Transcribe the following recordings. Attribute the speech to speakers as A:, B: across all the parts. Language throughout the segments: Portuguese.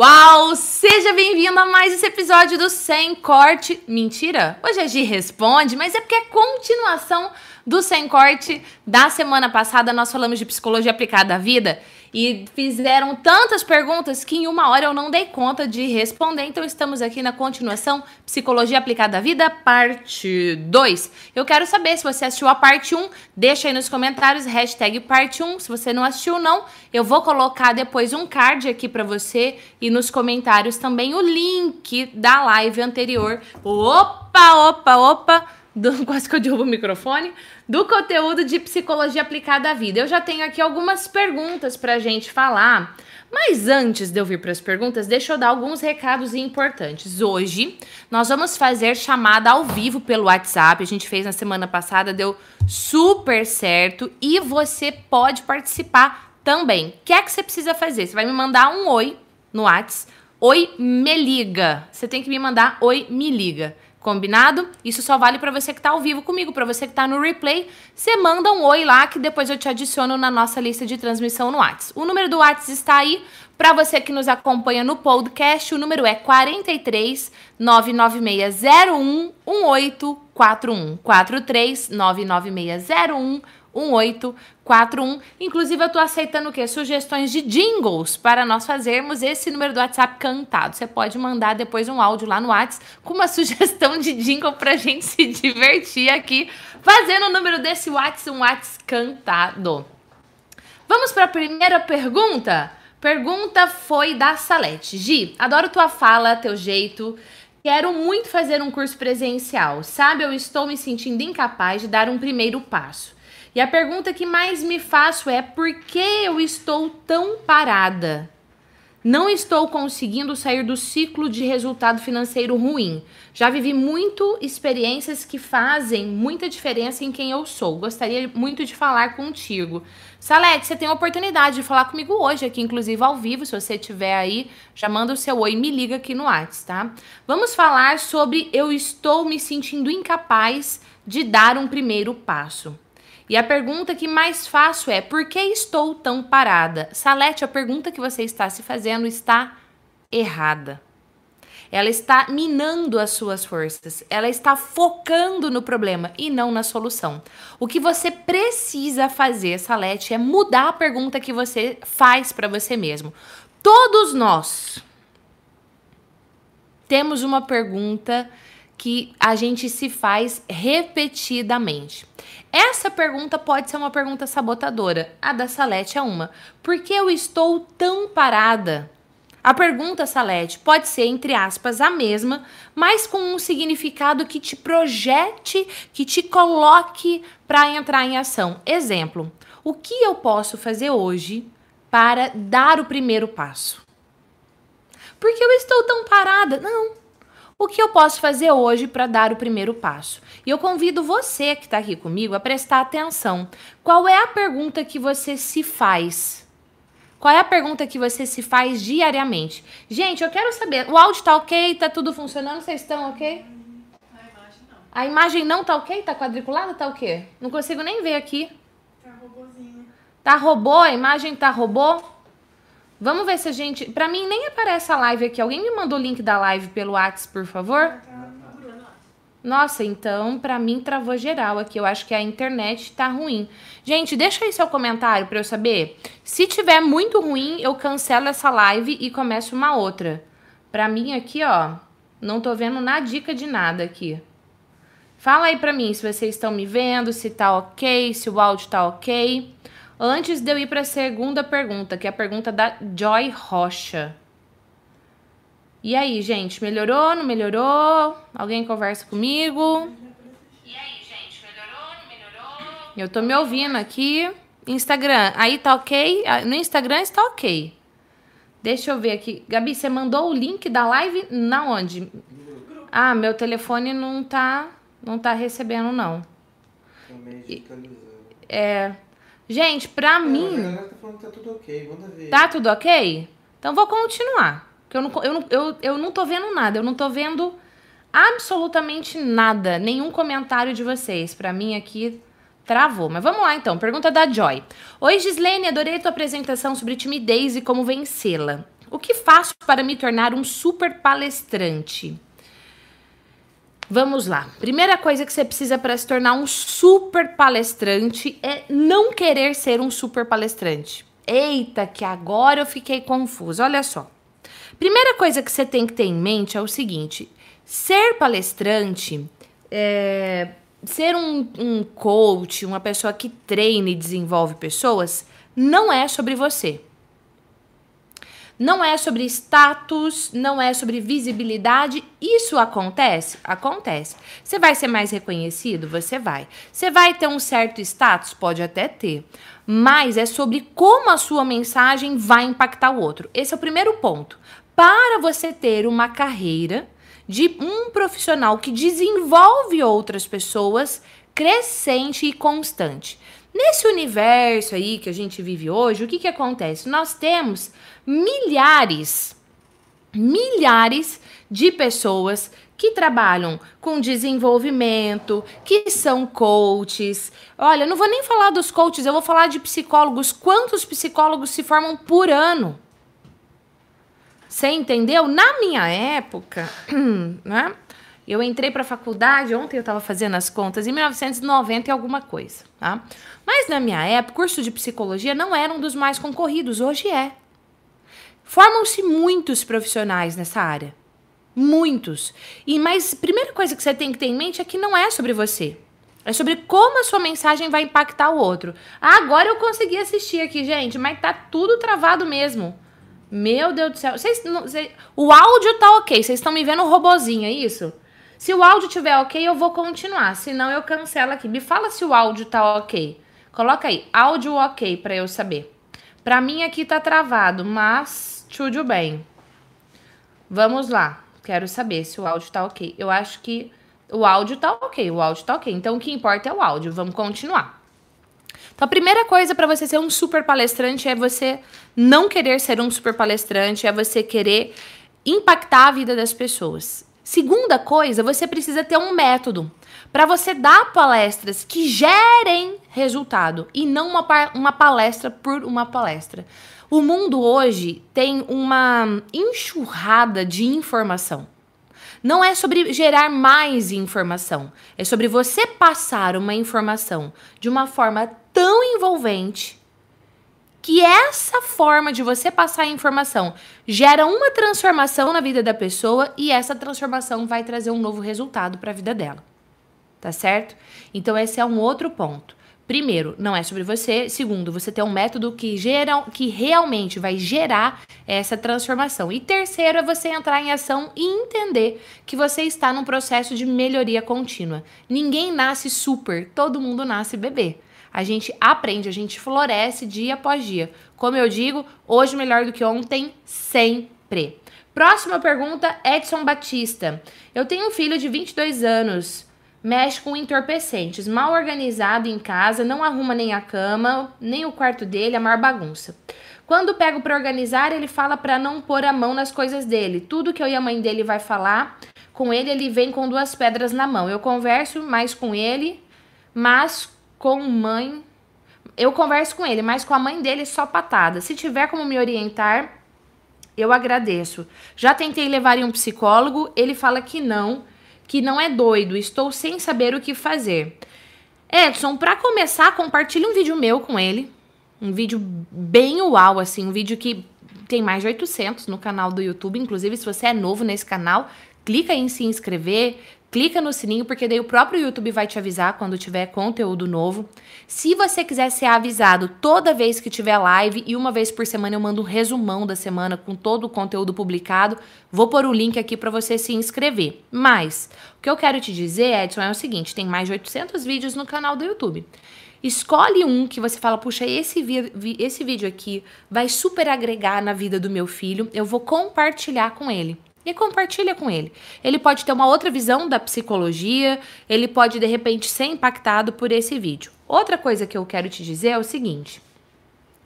A: Uau! Seja bem-vindo a mais esse episódio do Sem Corte. Mentira? Hoje a Gi responde, mas é porque é continuação do Sem Corte da semana passada. Nós falamos de psicologia aplicada à vida e fizeram tantas perguntas que em uma hora eu não dei conta de responder. Então estamos aqui na continuação Psicologia Aplicada à Vida, parte 2. Eu quero saber se você assistiu a parte 1, deixa aí nos comentários, hashtag parte 1. Se você não assistiu, não, eu vou colocar depois um card aqui para você e nos comentários também o link da live anterior. Opa, opa, opa! Do, quase que eu derrubo o microfone do conteúdo de psicologia aplicada à vida. Eu já tenho aqui algumas perguntas para a gente falar, mas antes de eu vir para as perguntas, deixa eu dar alguns recados importantes. Hoje nós vamos fazer chamada ao vivo pelo WhatsApp. A gente fez na semana passada, deu super certo e você pode participar também. O que é que você precisa fazer? Você vai me mandar um oi no WhatsApp. Oi, me liga. Você tem que me mandar oi, me liga. Combinado? Isso só vale para você que tá ao vivo comigo, para você que tá no replay, você manda um oi lá que depois eu te adiciono na nossa lista de transmissão no WhatsApp. O número do WhatsApp está aí para você que nos acompanha no podcast. O número é 43 99601 1841 43 99601 1841. Inclusive, eu tô aceitando o quê? Sugestões de jingles para nós fazermos esse número do WhatsApp cantado. Você pode mandar depois um áudio lá no WhatsApp com uma sugestão de jingle pra gente se divertir aqui, fazendo o número desse WhatsApp um WhatsApp cantado. Vamos para a primeira pergunta? Pergunta foi da Salete. Gi, adoro tua fala, teu jeito. Quero muito fazer um curso presencial. Sabe, eu estou me sentindo incapaz de dar um primeiro passo. E a pergunta que mais me faço é: por que eu estou tão parada? Não estou conseguindo sair do ciclo de resultado financeiro ruim. Já vivi muito experiências que fazem muita diferença em quem eu sou. Gostaria muito de falar contigo. Salete, você tem a oportunidade de falar comigo hoje aqui, inclusive ao vivo. Se você estiver aí, já manda o seu oi e me liga aqui no WhatsApp, tá? Vamos falar sobre eu estou me sentindo incapaz de dar um primeiro passo. E a pergunta que mais faço é: por que estou tão parada? Salete, a pergunta que você está se fazendo está errada. Ela está minando as suas forças. Ela está focando no problema e não na solução. O que você precisa fazer, Salete, é mudar a pergunta que você faz para você mesmo. Todos nós temos uma pergunta que a gente se faz repetidamente. Essa pergunta pode ser uma pergunta sabotadora. A da Salete é uma. Por que eu estou tão parada? A pergunta, Salete, pode ser, entre aspas, a mesma, mas com um significado que te projete, que te coloque para entrar em ação. Exemplo: o que eu posso fazer hoje para dar o primeiro passo? Por que eu estou tão parada? Não, o que eu posso fazer hoje para dar o primeiro passo? E eu convido você que está aqui comigo a prestar atenção. Qual é a pergunta que você se faz? Qual é a pergunta que você se faz diariamente? Gente, eu quero saber. O áudio tá ok? Tá tudo funcionando? Vocês estão ok? A imagem não. A imagem não tá ok? Tá quadriculada? Tá o quê? Não consigo nem ver aqui. Tá robôzinho. Tá robô? A imagem tá robô? Vamos ver se a gente. Pra mim nem aparece a live aqui. Alguém me mandou o link da live pelo WhatsApp, por favor? Nossa, então pra mim travou geral aqui. Eu acho que a internet tá ruim. Gente, deixa aí seu comentário pra eu saber. Se tiver muito ruim, eu cancelo essa live e começo uma outra. Pra mim aqui, ó, não tô vendo nada dica de nada aqui. Fala aí pra mim se vocês estão me vendo, se tá ok, se o áudio tá ok. Antes de eu ir para a segunda pergunta, que é a pergunta da Joy Rocha. E aí, gente, melhorou? Não melhorou? Alguém conversa comigo? E aí, gente, melhorou? Não melhorou? Eu tô me ouvindo aqui. Instagram, aí tá ok? Ah, no Instagram está ok. Deixa eu ver aqui. Gabi, você mandou o link da live na onde? Ah, meu telefone não tá, não tá recebendo, não. É. Gente, pra não, mim. Tá, falando que tá tudo ok, manda ver. Tá tudo ok? Então vou continuar. Porque eu não, eu, não, eu, eu não tô vendo nada. Eu não tô vendo absolutamente nada. Nenhum comentário de vocês. Pra mim aqui travou. Mas vamos lá então. Pergunta da Joy. Oi, Gislene, adorei a tua apresentação sobre timidez e como vencê-la. O que faço para me tornar um super palestrante? Vamos lá. Primeira coisa que você precisa para se tornar um super palestrante é não querer ser um super palestrante. Eita, que agora eu fiquei confusa. Olha só. Primeira coisa que você tem que ter em mente é o seguinte: ser palestrante, é, ser um, um coach, uma pessoa que treina e desenvolve pessoas, não é sobre você. Não é sobre status, não é sobre visibilidade. Isso acontece? Acontece. Você vai ser mais reconhecido? Você vai. Você vai ter um certo status? Pode até ter. Mas é sobre como a sua mensagem vai impactar o outro. Esse é o primeiro ponto. Para você ter uma carreira de um profissional que desenvolve outras pessoas crescente e constante. Nesse universo aí que a gente vive hoje, o que, que acontece? Nós temos milhares, milhares de pessoas que trabalham com desenvolvimento, que são coaches. Olha, não vou nem falar dos coaches, eu vou falar de psicólogos. Quantos psicólogos se formam por ano? Você entendeu? Na minha época, né? Eu entrei para a faculdade, ontem eu estava fazendo as contas, em 1990 e alguma coisa, tá? Mas na minha época, o curso de psicologia não era um dos mais concorridos, hoje é. Formam-se muitos profissionais nessa área. Muitos. E mas primeira coisa que você tem que ter em mente é que não é sobre você. É sobre como a sua mensagem vai impactar o outro. Ah, agora eu consegui assistir aqui, gente, mas tá tudo travado mesmo. Meu Deus do céu. Vocês, não, o áudio tá ok. Vocês estão me vendo o robozinho, é isso? Se o áudio tiver ok, eu vou continuar. Senão eu cancelo aqui. Me fala se o áudio tá ok. Coloca aí, áudio ok para eu saber. Para mim aqui tá travado, mas tudo bem. Vamos lá. Quero saber se o áudio tá ok. Eu acho que o áudio tá ok, o áudio tá ok. Então o que importa é o áudio. Vamos continuar. Então a primeira coisa para você ser um super palestrante é você não querer ser um super palestrante, é você querer impactar a vida das pessoas. Segunda coisa, você precisa ter um método para você dar palestras que gerem resultado e não uma, uma palestra por uma palestra. O mundo hoje tem uma enxurrada de informação. Não é sobre gerar mais informação, é sobre você passar uma informação de uma forma tão envolvente que essa forma de você passar a informação gera uma transformação na vida da pessoa e essa transformação vai trazer um novo resultado para a vida dela tá certo? Então esse é um outro ponto. Primeiro, não é sobre você. Segundo, você tem um método que gera, que realmente vai gerar essa transformação. E terceiro é você entrar em ação e entender que você está num processo de melhoria contínua. Ninguém nasce super, todo mundo nasce bebê. A gente aprende, a gente floresce dia após dia. Como eu digo, hoje melhor do que ontem, sempre. Próxima pergunta, Edson Batista. Eu tenho um filho de 22 anos mexe com entorpecentes, mal organizado em casa, não arruma nem a cama, nem o quarto dele, a maior bagunça. Quando pego para organizar, ele fala para não pôr a mão nas coisas dele. Tudo que eu e a mãe dele vai falar com ele, ele vem com duas pedras na mão. Eu converso mais com ele, mas com mãe. Eu converso com ele, mas com a mãe dele só patada. Se tiver como me orientar, eu agradeço. Já tentei levar em um psicólogo, ele fala que não que não é doido, estou sem saber o que fazer. Edson, para começar, compartilhe um vídeo meu com ele. Um vídeo bem uau, assim, um vídeo que tem mais de 800 no canal do YouTube. Inclusive, se você é novo nesse canal, clica em se inscrever, clica no sininho, porque daí o próprio YouTube vai te avisar quando tiver conteúdo novo. Se você quiser ser avisado toda vez que tiver live e uma vez por semana eu mando um resumão da semana com todo o conteúdo publicado, vou pôr o link aqui para você se inscrever. Mas o que eu quero te dizer, Edson, é o seguinte: tem mais de 800 vídeos no canal do YouTube. Escolhe um que você fala, puxa, esse, esse vídeo aqui vai super agregar na vida do meu filho, eu vou compartilhar com ele. E compartilha com ele. Ele pode ter uma outra visão da psicologia, ele pode de repente ser impactado por esse vídeo. Outra coisa que eu quero te dizer é o seguinte: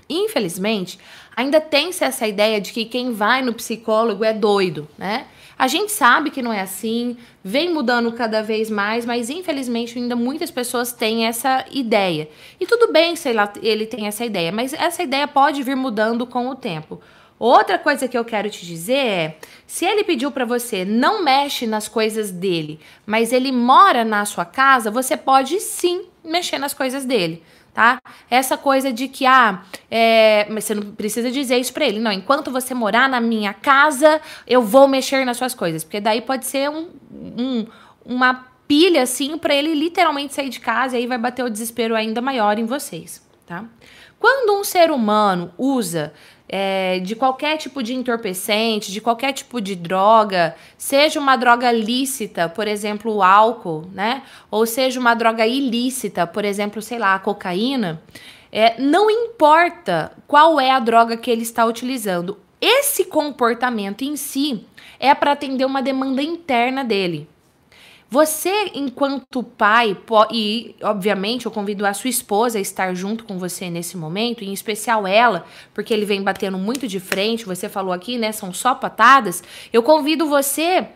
A: infelizmente, ainda tem-se essa ideia de que quem vai no psicólogo é doido, né? A gente sabe que não é assim, vem mudando cada vez mais, mas infelizmente ainda muitas pessoas têm essa ideia. E tudo bem, lá, ele tem essa ideia, mas essa ideia pode vir mudando com o tempo. Outra coisa que eu quero te dizer é: se ele pediu para você não mexe nas coisas dele, mas ele mora na sua casa, você pode sim mexer nas coisas dele. Tá? Essa coisa de que, ah, é, mas você não precisa dizer isso pra ele. Não, enquanto você morar na minha casa, eu vou mexer nas suas coisas. Porque daí pode ser um, um uma pilha, assim, para ele literalmente sair de casa e aí vai bater o desespero ainda maior em vocês, tá? Quando um ser humano usa é, de qualquer tipo de entorpecente, de qualquer tipo de droga, seja uma droga lícita, por exemplo, o álcool, né? Ou seja uma droga ilícita, por exemplo, sei lá, a cocaína, é, não importa qual é a droga que ele está utilizando, esse comportamento em si é para atender uma demanda interna dele. Você, enquanto pai, e obviamente eu convido a sua esposa a estar junto com você nesse momento, em especial ela, porque ele vem batendo muito de frente, você falou aqui, né? São só patadas. Eu convido você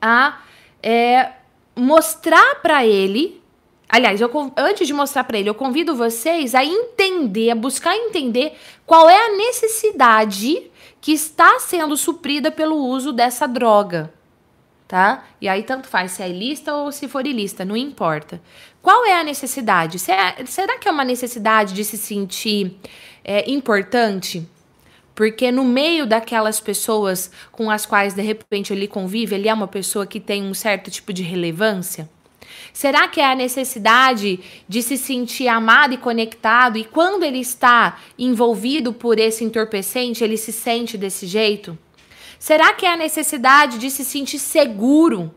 A: a é, mostrar para ele. Aliás, eu, antes de mostrar para ele, eu convido vocês a entender, a buscar entender qual é a necessidade que está sendo suprida pelo uso dessa droga tá? E aí tanto faz se é ilícita ou se for ilícita, não importa. Qual é a necessidade? Será que é uma necessidade de se sentir é, importante? Porque no meio daquelas pessoas com as quais de repente ele convive, ele é uma pessoa que tem um certo tipo de relevância? Será que é a necessidade de se sentir amado e conectado e quando ele está envolvido por esse entorpecente, ele se sente desse jeito? Será que é a necessidade de se sentir seguro?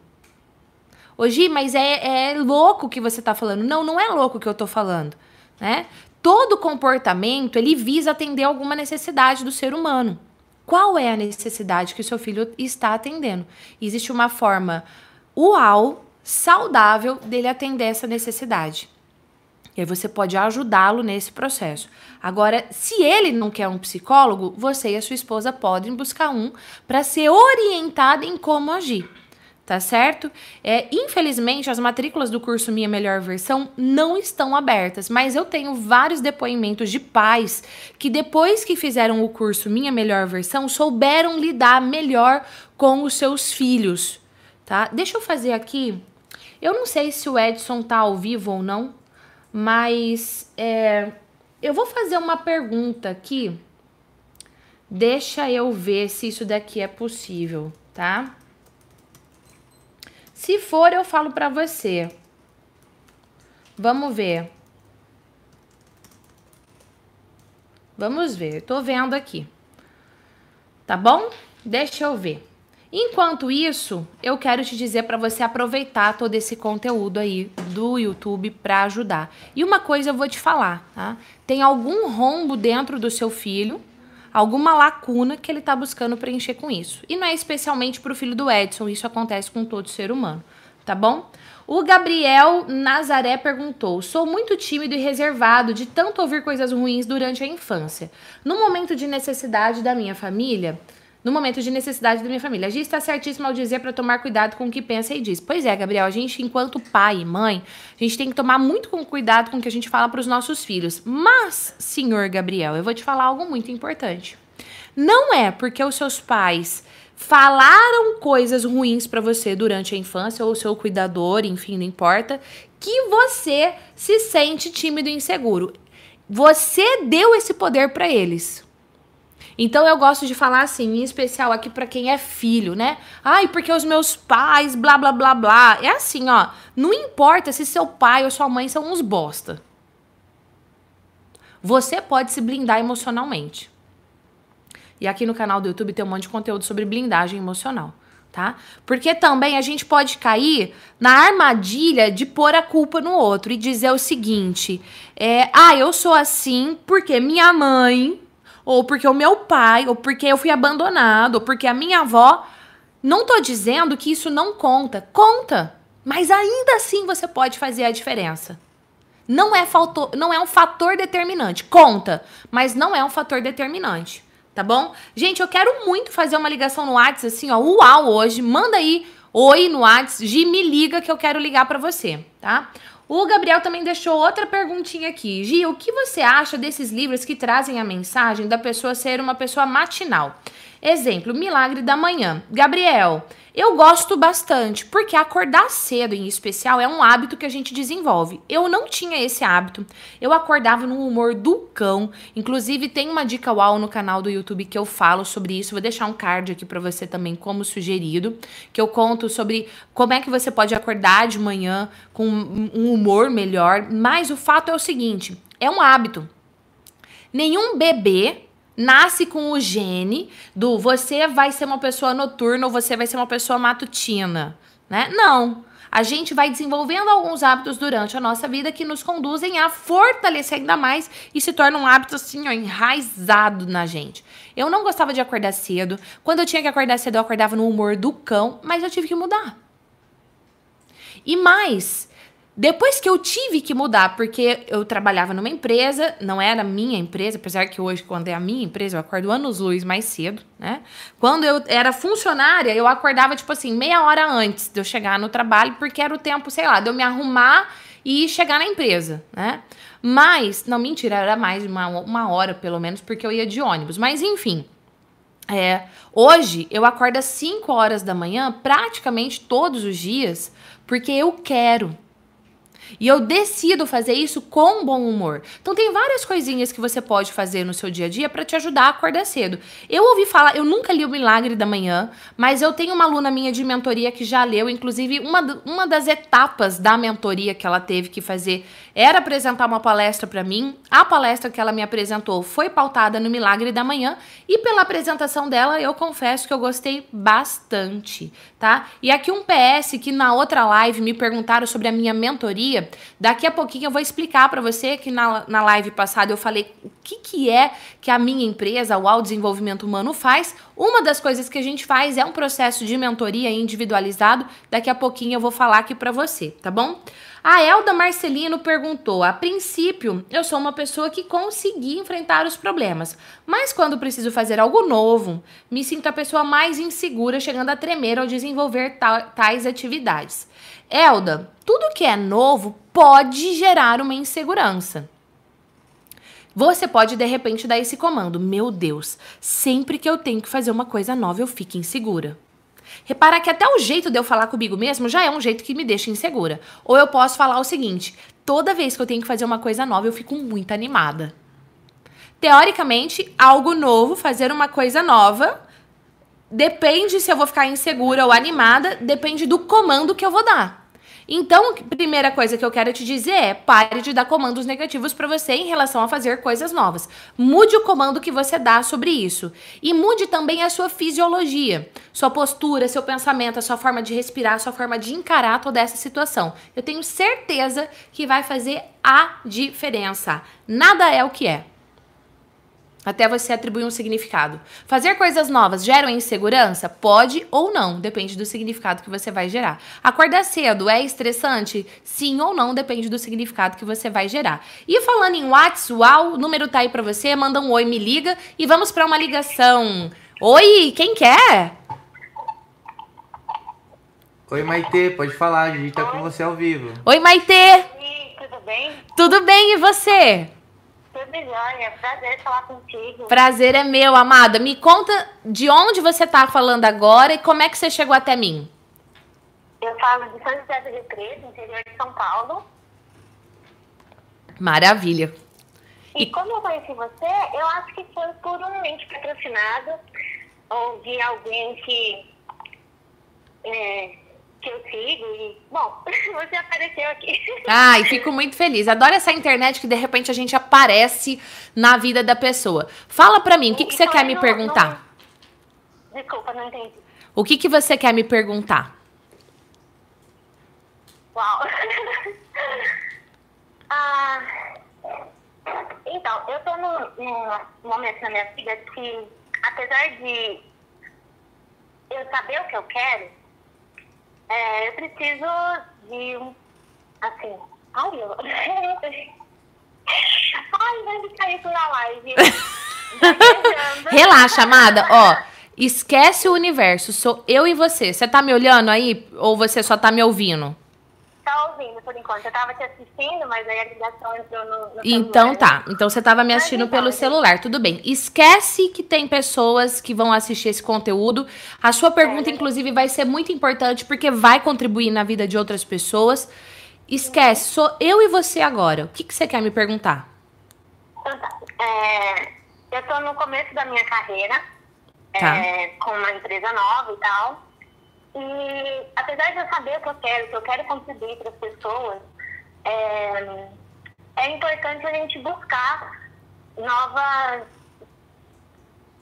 A: Hoje, mas é, é louco o que você está falando. Não, não é louco o que eu estou falando, né? Todo comportamento, ele visa atender alguma necessidade do ser humano. Qual é a necessidade que o seu filho está atendendo? Existe uma forma uau, saudável dele atender essa necessidade. E aí você pode ajudá-lo nesse processo. Agora, se ele não quer um psicólogo, você e a sua esposa podem buscar um para ser orientada em como agir. Tá certo? É, infelizmente, as matrículas do curso Minha Melhor Versão não estão abertas, mas eu tenho vários depoimentos de pais que, depois que fizeram o curso Minha Melhor Versão, souberam lidar melhor com os seus filhos. Tá? Deixa eu fazer aqui. Eu não sei se o Edson tá ao vivo ou não. Mas é, eu vou fazer uma pergunta aqui. Deixa eu ver se isso daqui é possível, tá? Se for, eu falo para você. Vamos ver. Vamos ver. Tô vendo aqui. Tá bom? Deixa eu ver. Enquanto isso, eu quero te dizer para você aproveitar todo esse conteúdo aí do YouTube para ajudar. E uma coisa eu vou te falar, tá? Tem algum rombo dentro do seu filho, alguma lacuna que ele está buscando preencher com isso. E não é especialmente para o filho do Edson, isso acontece com todo ser humano, tá bom? O Gabriel Nazaré perguntou: Sou muito tímido e reservado de tanto ouvir coisas ruins durante a infância. No momento de necessidade da minha família, no momento de necessidade da minha família. A gente está certíssimo ao dizer para tomar cuidado com o que pensa e diz. Pois é, Gabriel, a gente, enquanto pai e mãe, a gente tem que tomar muito com cuidado com o que a gente fala para os nossos filhos. Mas, senhor Gabriel, eu vou te falar algo muito importante. Não é porque os seus pais falaram coisas ruins para você durante a infância ou o seu cuidador, enfim, não importa, que você se sente tímido e inseguro. Você deu esse poder para eles. Então eu gosto de falar assim, em especial aqui para quem é filho, né? Ai, porque os meus pais, blá blá blá blá. É assim, ó, não importa se seu pai ou sua mãe são uns bosta. Você pode se blindar emocionalmente. E aqui no canal do YouTube tem um monte de conteúdo sobre blindagem emocional, tá? Porque também a gente pode cair na armadilha de pôr a culpa no outro e dizer o seguinte: é, ah, eu sou assim porque minha mãe ou porque o meu pai, ou porque eu fui abandonado, ou porque a minha avó. Não tô dizendo que isso não conta. Conta! Mas ainda assim você pode fazer a diferença. Não é, fator, não é um fator determinante. Conta, mas não é um fator determinante. Tá bom? Gente, eu quero muito fazer uma ligação no WhatsApp, assim, ó, uau, hoje. Manda aí oi no WhatsApp, Gi, me liga que eu quero ligar para você, tá? O Gabriel também deixou outra perguntinha aqui. Gi, o que você acha desses livros que trazem a mensagem da pessoa ser uma pessoa matinal? Exemplo, Milagre da Manhã. Gabriel, eu gosto bastante, porque acordar cedo, em especial, é um hábito que a gente desenvolve. Eu não tinha esse hábito. Eu acordava no humor do cão. Inclusive, tem uma dica uau no canal do YouTube que eu falo sobre isso. Vou deixar um card aqui para você também, como sugerido, que eu conto sobre como é que você pode acordar de manhã com um humor melhor. Mas o fato é o seguinte: é um hábito. Nenhum bebê nasce com o gene do você vai ser uma pessoa noturna ou você vai ser uma pessoa matutina, né? Não. A gente vai desenvolvendo alguns hábitos durante a nossa vida que nos conduzem a fortalecer ainda mais e se torna um hábito assim, ó, enraizado na gente. Eu não gostava de acordar cedo. Quando eu tinha que acordar cedo, eu acordava no humor do cão, mas eu tive que mudar. E mais, depois que eu tive que mudar, porque eu trabalhava numa empresa, não era minha empresa, apesar que hoje, quando é a minha empresa, eu acordo anos luz mais cedo, né? Quando eu era funcionária, eu acordava, tipo assim, meia hora antes de eu chegar no trabalho, porque era o tempo, sei lá, de eu me arrumar e chegar na empresa, né? Mas, não, mentira, era mais de uma, uma hora, pelo menos, porque eu ia de ônibus. Mas, enfim, é, hoje eu acordo às 5 horas da manhã, praticamente todos os dias, porque eu quero. E eu decido fazer isso com bom humor. Então tem várias coisinhas que você pode fazer no seu dia a dia para te ajudar a acordar cedo. Eu ouvi falar, eu nunca li o Milagre da Manhã, mas eu tenho uma aluna minha de mentoria que já leu, inclusive uma, uma das etapas da mentoria que ela teve que fazer era apresentar uma palestra para mim. A palestra que ela me apresentou foi pautada no Milagre da Manhã e pela apresentação dela eu confesso que eu gostei bastante, tá? E aqui um PS que na outra live me perguntaram sobre a minha mentoria Daqui a pouquinho eu vou explicar para você que na, na live passada eu falei o que, que é que a minha empresa, o Ao Desenvolvimento Humano, faz. Uma das coisas que a gente faz é um processo de mentoria individualizado. Daqui a pouquinho eu vou falar aqui para você, tá bom? A Elda Marcelino perguntou: a princípio, eu sou uma pessoa que consegui enfrentar os problemas, mas quando preciso fazer algo novo, me sinto a pessoa mais insegura, chegando a tremer ao desenvolver tais atividades. Elda, tudo que é novo pode gerar uma insegurança. Você pode de repente dar esse comando: Meu Deus, sempre que eu tenho que fazer uma coisa nova, eu fico insegura. Repara que até o jeito de eu falar comigo mesmo já é um jeito que me deixa insegura. Ou eu posso falar o seguinte: toda vez que eu tenho que fazer uma coisa nova, eu fico muito animada. Teoricamente, algo novo, fazer uma coisa nova, depende se eu vou ficar insegura ou animada, depende do comando que eu vou dar. Então, primeira coisa que eu quero te dizer é: pare de dar comandos negativos para você em relação a fazer coisas novas. Mude o comando que você dá sobre isso. E mude também a sua fisiologia, sua postura, seu pensamento, a sua forma de respirar, a sua forma de encarar toda essa situação. Eu tenho certeza que vai fazer a diferença. Nada é o que é até você atribuir um significado. Fazer coisas novas gera insegurança? Pode ou não, depende do significado que você vai gerar. Acordar cedo é estressante? Sim ou não, depende do significado que você vai gerar. E falando em WhatsApp, o número tá aí para você, manda um oi, me liga e vamos para uma ligação. Oi, quem quer?
B: Oi, Maitê, pode falar, a gente tá com você ao vivo.
A: Oi, Maitê!
C: Oi, tudo bem?
A: Tudo bem, e você?
C: Tudo jóia, prazer falar contigo.
A: Prazer é meu, amada. Me conta de onde você tá falando agora e como é que você chegou até mim.
C: Eu falo de São José do Rio Preto, interior de São Paulo.
A: Maravilha.
C: E, e como eu conheci você, eu acho que foi por um mente patrocinado, ou de alguém que é, que eu sigo e, bom, você apareceu aqui.
A: Ai, fico muito feliz. Adoro essa internet que de repente a gente aparece na vida da pessoa. Fala pra mim, o que, que você quer me perguntar?
C: Desculpa, não entendi.
A: O que, que você quer me perguntar?
C: Uau. ah, então, eu tô num, num momento na minha vida que, apesar de eu saber o que eu quero, é, eu preciso de um. Assim. Ai, eu. Ai, vai ficar isso na live.
A: Relaxa, amada. Ó, esquece o universo. Sou eu e você. Você tá me olhando aí ou você só tá me ouvindo?
C: Ouvindo por enquanto. Eu tava te assistindo, mas aí a ligação entrou no, no
A: Então
C: celular.
A: tá. Então você tava me assistindo
C: então,
A: pelo celular, tudo bem. Esquece que tem pessoas que vão assistir esse conteúdo. A sua pergunta, inclusive, vai ser muito importante porque vai contribuir na vida de outras pessoas. Esquece, sou eu e você agora. O que, que você quer me perguntar?
C: Então tá. É, eu tô no começo da minha carreira,
A: Tá.
C: é, com uma empresa nova e tal. E apesar de eu saber o que eu quero, que eu quero contribuir para as pessoas, é, é importante a gente buscar novas,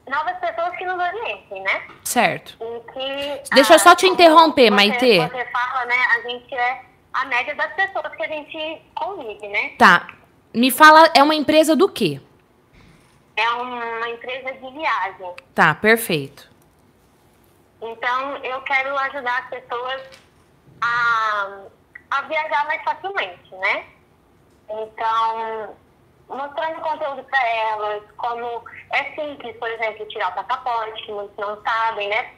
C: novas pessoas que nos orientem, né?
A: Certo.
C: Que,
A: Deixa eu só te
C: como
A: interromper,
C: você-
A: Maitê.
C: Você fala, né? A gente é a média das pessoas que a gente convive, né?
A: Tá. Me fala, é uma empresa do quê?
C: É uma empresa de viagem.
A: Tá, perfeito.
C: Então, eu quero ajudar as pessoas a, a viajar mais facilmente, né? Então, mostrando conteúdo para elas, como é simples, por exemplo, tirar o passaporte, que muitos não sabem, né?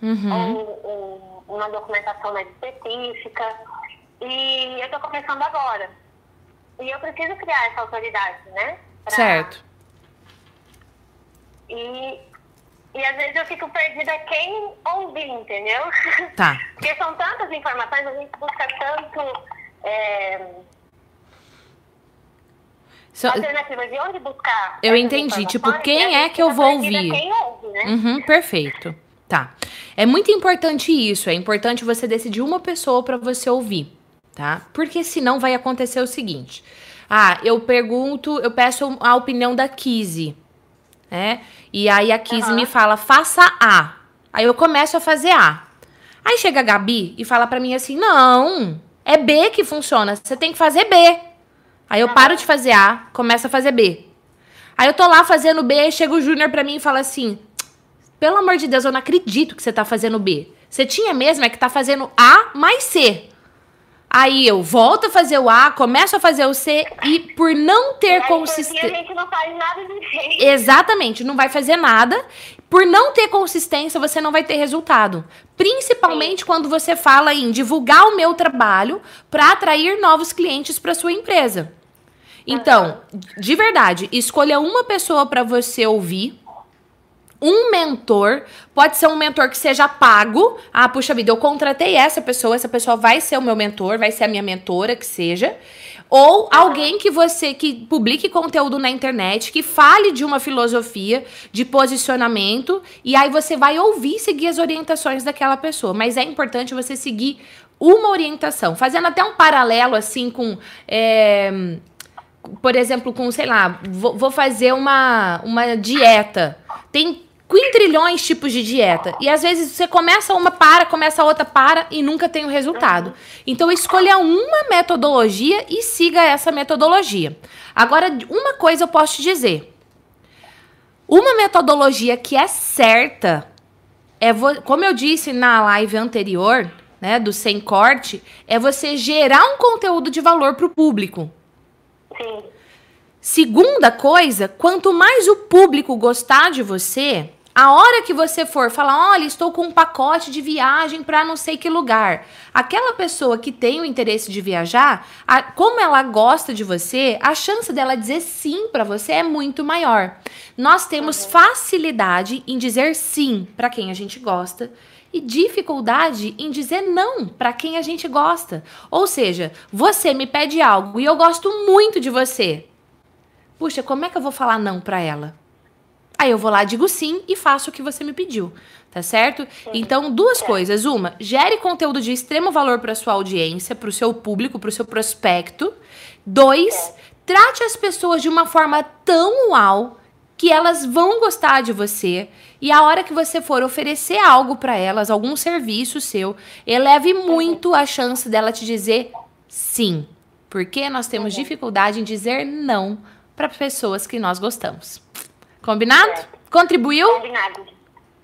A: Uhum.
C: Ou, ou uma documentação mais específica. E eu estou começando agora. E eu preciso criar essa autoridade, né? Pra-
A: Certo.
C: E, e às vezes eu fico perdida quem ouvir, entendeu?
A: Tá.
C: Porque são tantas informações, a gente busca tanto é,
A: So-
C: alternativas de onde buscar.
A: Eu entendi, tipo, quem é que eu vou ouvir?
C: Quem ouve, né?
A: Uhum, perfeito. Tá. É muito importante isso. É importante você decidir uma pessoa para você ouvir, tá? Porque senão vai acontecer o seguinte. Ah, eu pergunto, eu peço a opinião da Kizzy, né? E aí a Kizzy
C: Aham.
A: me fala, faça A. Aí eu começo a fazer A. Aí chega a Gabi e fala pra mim assim, não, é B que funciona, você tem que fazer B. Aí eu paro de fazer A, começo a fazer B. Aí eu tô lá fazendo B, aí chega o Júnior pra mim e fala assim, pelo amor de Deus, eu não acredito que você tá fazendo B. Você tinha mesmo é que tá fazendo A mais C. Aí eu volto a fazer o A, começo a fazer o C e por não ter
C: fim, a
A: consistência.
C: gente não faz nada de jeito.
A: Exatamente, não vai fazer nada. Por não ter consistência, você não vai ter resultado. Principalmente quando você fala em divulgar o meu trabalho para atrair novos clientes para sua empresa. Então, de verdade, escolha uma pessoa para você ouvir. Um mentor, pode ser um mentor que seja pago. Ah, puxa vida, eu contratei essa pessoa, essa pessoa vai ser o meu mentor, vai ser a minha mentora, que seja. Ou alguém que você que publique conteúdo na internet, que fale de uma filosofia, de posicionamento, e aí você vai ouvir e seguir as orientações daquela pessoa. Mas é importante você seguir uma orientação, fazendo até um paralelo assim com. é, por exemplo, com, sei lá, vou, vou fazer uma, uma dieta. Tem quintrilhões tipos de dieta. E às vezes você começa uma, para, começa a outra, para e nunca tem o resultado. Então escolha uma metodologia e siga essa metodologia. Agora, uma coisa eu posso te dizer. Uma metodologia que é certa é, como eu disse na live anterior, né, do sem corte, é você gerar um conteúdo de valor para o público.
C: Sim.
A: Segunda coisa, quanto mais o público gostar de você, a hora que você for falar, olha, estou com um pacote de viagem para não sei que lugar, aquela pessoa que tem o interesse de viajar, a- como ela gosta de você, a chance dela dizer sim para você é muito maior. Nós temos facilidade em dizer sim para quem a gente gosta e dificuldade em dizer não para quem a gente gosta. Ou seja, você me pede algo e eu gosto muito de você. Puxa, como é que eu vou falar não pra ela? Aí eu vou lá, digo sim e faço o que você me pediu, tá certo? Então, duas coisas. Uma, gere conteúdo de extremo valor para sua audiência, para o seu público, para o seu prospecto. Dois, trate as pessoas de uma forma tão uau que elas vão gostar de você e a hora que você for oferecer algo para elas, algum serviço seu, eleve muito a chance dela te dizer sim, porque nós temos dificuldade em dizer não para pessoas que nós gostamos. Combinado?
C: Certo.
A: Contribuiu?
C: Combinado.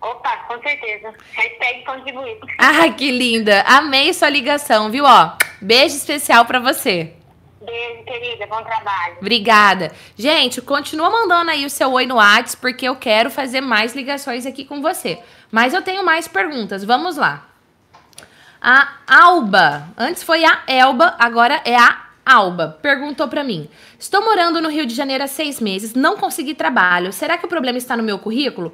C: Opa, com certeza. Hashtag contribuir.
A: Ai, que linda! Amei sua ligação, viu? Ó, beijo especial para você.
C: Beijo, querida. Bom trabalho.
A: Obrigada. Gente, continua mandando aí o seu oi no Whats, porque eu quero fazer mais ligações aqui com você. Mas eu tenho mais perguntas. Vamos lá. A Alba, antes foi a Elba, agora é a Alba perguntou para mim: Estou morando no Rio de Janeiro há seis meses, não consegui trabalho. Será que o problema está no meu currículo?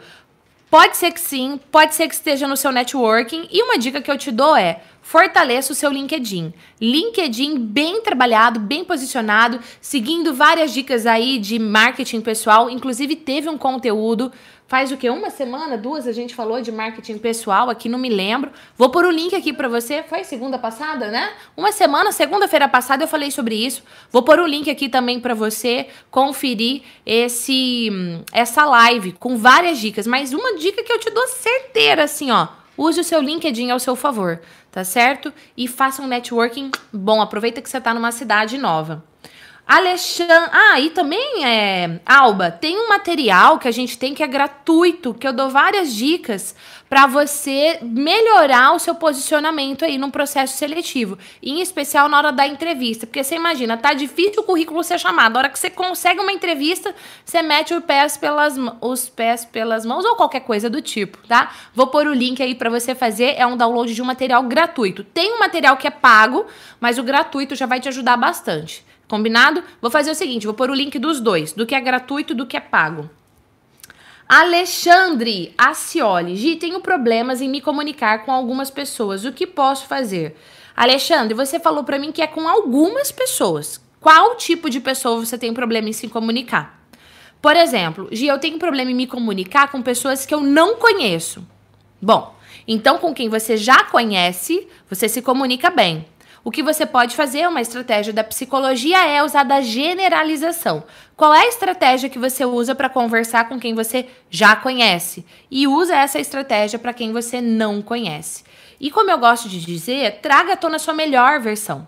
A: Pode ser que sim, pode ser que esteja no seu networking. E uma dica que eu te dou é: fortaleça o seu LinkedIn. LinkedIn bem trabalhado, bem posicionado, seguindo várias dicas aí de marketing pessoal. Inclusive, teve um conteúdo Faz o que? Uma semana, duas, a gente falou de marketing pessoal aqui, não me lembro. Vou pôr o link aqui para você. Foi segunda passada, né? Uma semana, segunda-feira passada eu falei sobre isso. Vou pôr o link aqui também para você conferir esse essa live com várias dicas. Mas uma dica que eu te dou certeira, assim, ó. Use o seu LinkedIn ao seu favor, tá certo? E faça um networking bom. Aproveita que você tá numa cidade nova. Alexandre. Ah, e também é. Alba, tem um material que a gente tem que é gratuito, que eu dou várias dicas para você melhorar o seu posicionamento aí no processo seletivo. Em especial na hora da entrevista. Porque você imagina, tá difícil o currículo ser chamado. Na hora que você consegue uma entrevista, você mete os pés pelas, os pés pelas mãos ou qualquer coisa do tipo, tá? Vou pôr o link aí para você fazer. É um download de um material gratuito. Tem um material que é pago, mas o gratuito já vai te ajudar bastante. Combinado? Vou fazer o seguinte, vou pôr o link dos dois, do que é gratuito e do que é pago. Alexandre Acioli. Gi, tenho problemas em me comunicar com algumas pessoas. O que posso fazer? Alexandre, você falou para mim que é com algumas pessoas. Qual tipo de pessoa você tem problema em se comunicar? Por exemplo, Gi, eu tenho problema em me comunicar com pessoas que eu não conheço. Bom, então com quem você já conhece, você se comunica bem. O que você pode fazer, uma estratégia da psicologia é usar da generalização. Qual é a estratégia que você usa para conversar com quem você já conhece? E usa essa estratégia para quem você não conhece. E como eu gosto de dizer, traga à tona a sua melhor versão.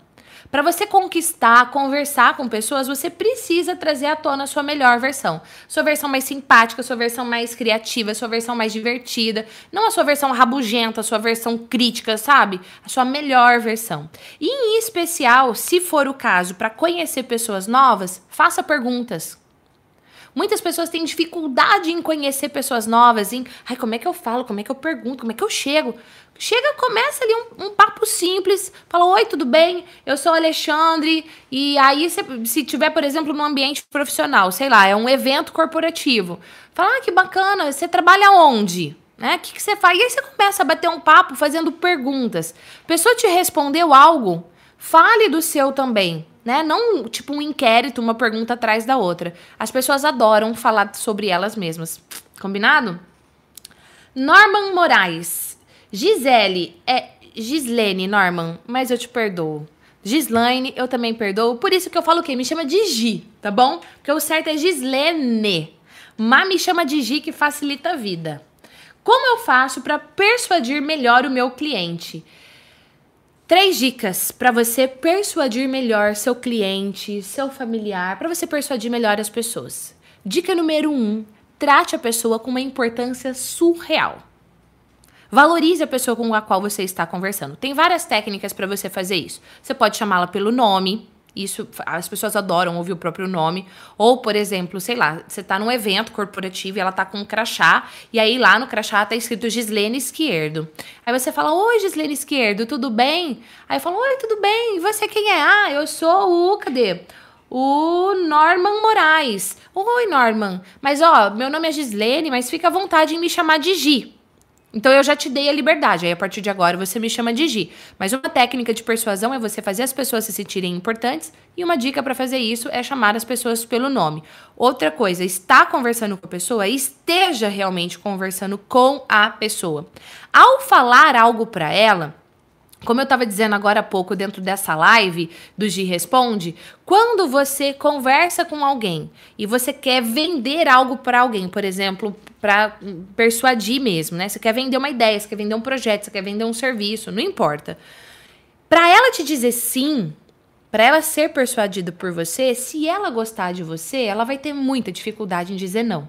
A: Para você conquistar, conversar com pessoas, você precisa trazer à tona a sua melhor versão. Sua versão mais simpática, sua versão mais criativa, sua versão mais divertida. Não a sua versão rabugenta, a sua versão crítica, sabe? A sua melhor versão. E em especial, se for o caso, para conhecer pessoas novas, faça perguntas. Muitas pessoas têm dificuldade em conhecer pessoas novas, em, ai, como é que eu falo, como é que eu pergunto, como é que eu chego. Chega, começa ali um, um, papo simples, fala: Oi, tudo bem? Eu sou Alexandre. E aí, se, se tiver, por exemplo, no ambiente profissional, sei lá, é um evento corporativo. Fala: Ah, que bacana, você trabalha onde? Né? O que, que você faz? E aí você começa a bater um papo fazendo perguntas. A pessoa te respondeu algo, fale do seu também. Né? Não tipo um inquérito, uma pergunta atrás da outra. As pessoas adoram falar sobre elas mesmas. Combinado? Norman Moraes. Gisele, é Gislene, Norman, mas eu te perdoo. Gislaine, eu também perdoo. Por isso que eu falo o quê? Me chama de Gi, tá bom? Porque o certo é Gislene. Mas me chama de Gi que facilita a vida. Como eu faço para persuadir melhor o meu cliente? Três dicas para você persuadir melhor seu cliente, seu familiar, para você persuadir melhor as pessoas. Dica número um: trate a pessoa com uma importância surreal. Valorize a pessoa com a qual você está conversando. Tem várias técnicas para você fazer isso. Você pode chamá-la pelo nome. Isso, as pessoas adoram ouvir o próprio nome. Ou, por exemplo, sei lá, você está num evento corporativo e ela está com um crachá, e aí lá no crachá tá escrito Gislene Esquerdo. Aí você fala, oi, Gislene Esquerdo, tudo bem? Aí fala, oi, tudo bem? E você quem é? Ah, eu sou o, cadê? O Norman Moraes. Oi, Norman. Mas, ó, meu nome é Gislene, mas fica à vontade em me chamar de Gi. Então eu já te dei a liberdade, aí a partir de agora você me chama de Gi. Mas uma técnica de persuasão é você fazer as pessoas se sentirem importantes e uma dica para fazer isso é chamar as pessoas pelo nome. Outra coisa, está conversando com a pessoa, esteja realmente conversando com a pessoa. Ao falar algo para ela, como eu estava dizendo agora há pouco dentro dessa live do Gi Responde, quando você conversa com alguém e você quer vender algo para alguém, por exemplo, para persuadir mesmo, né? Você quer vender uma ideia, você quer vender um projeto, você quer vender um serviço, não importa. Para ela te dizer sim, para ela ser persuadida por você, se ela gostar de você, ela vai ter muita dificuldade em dizer não.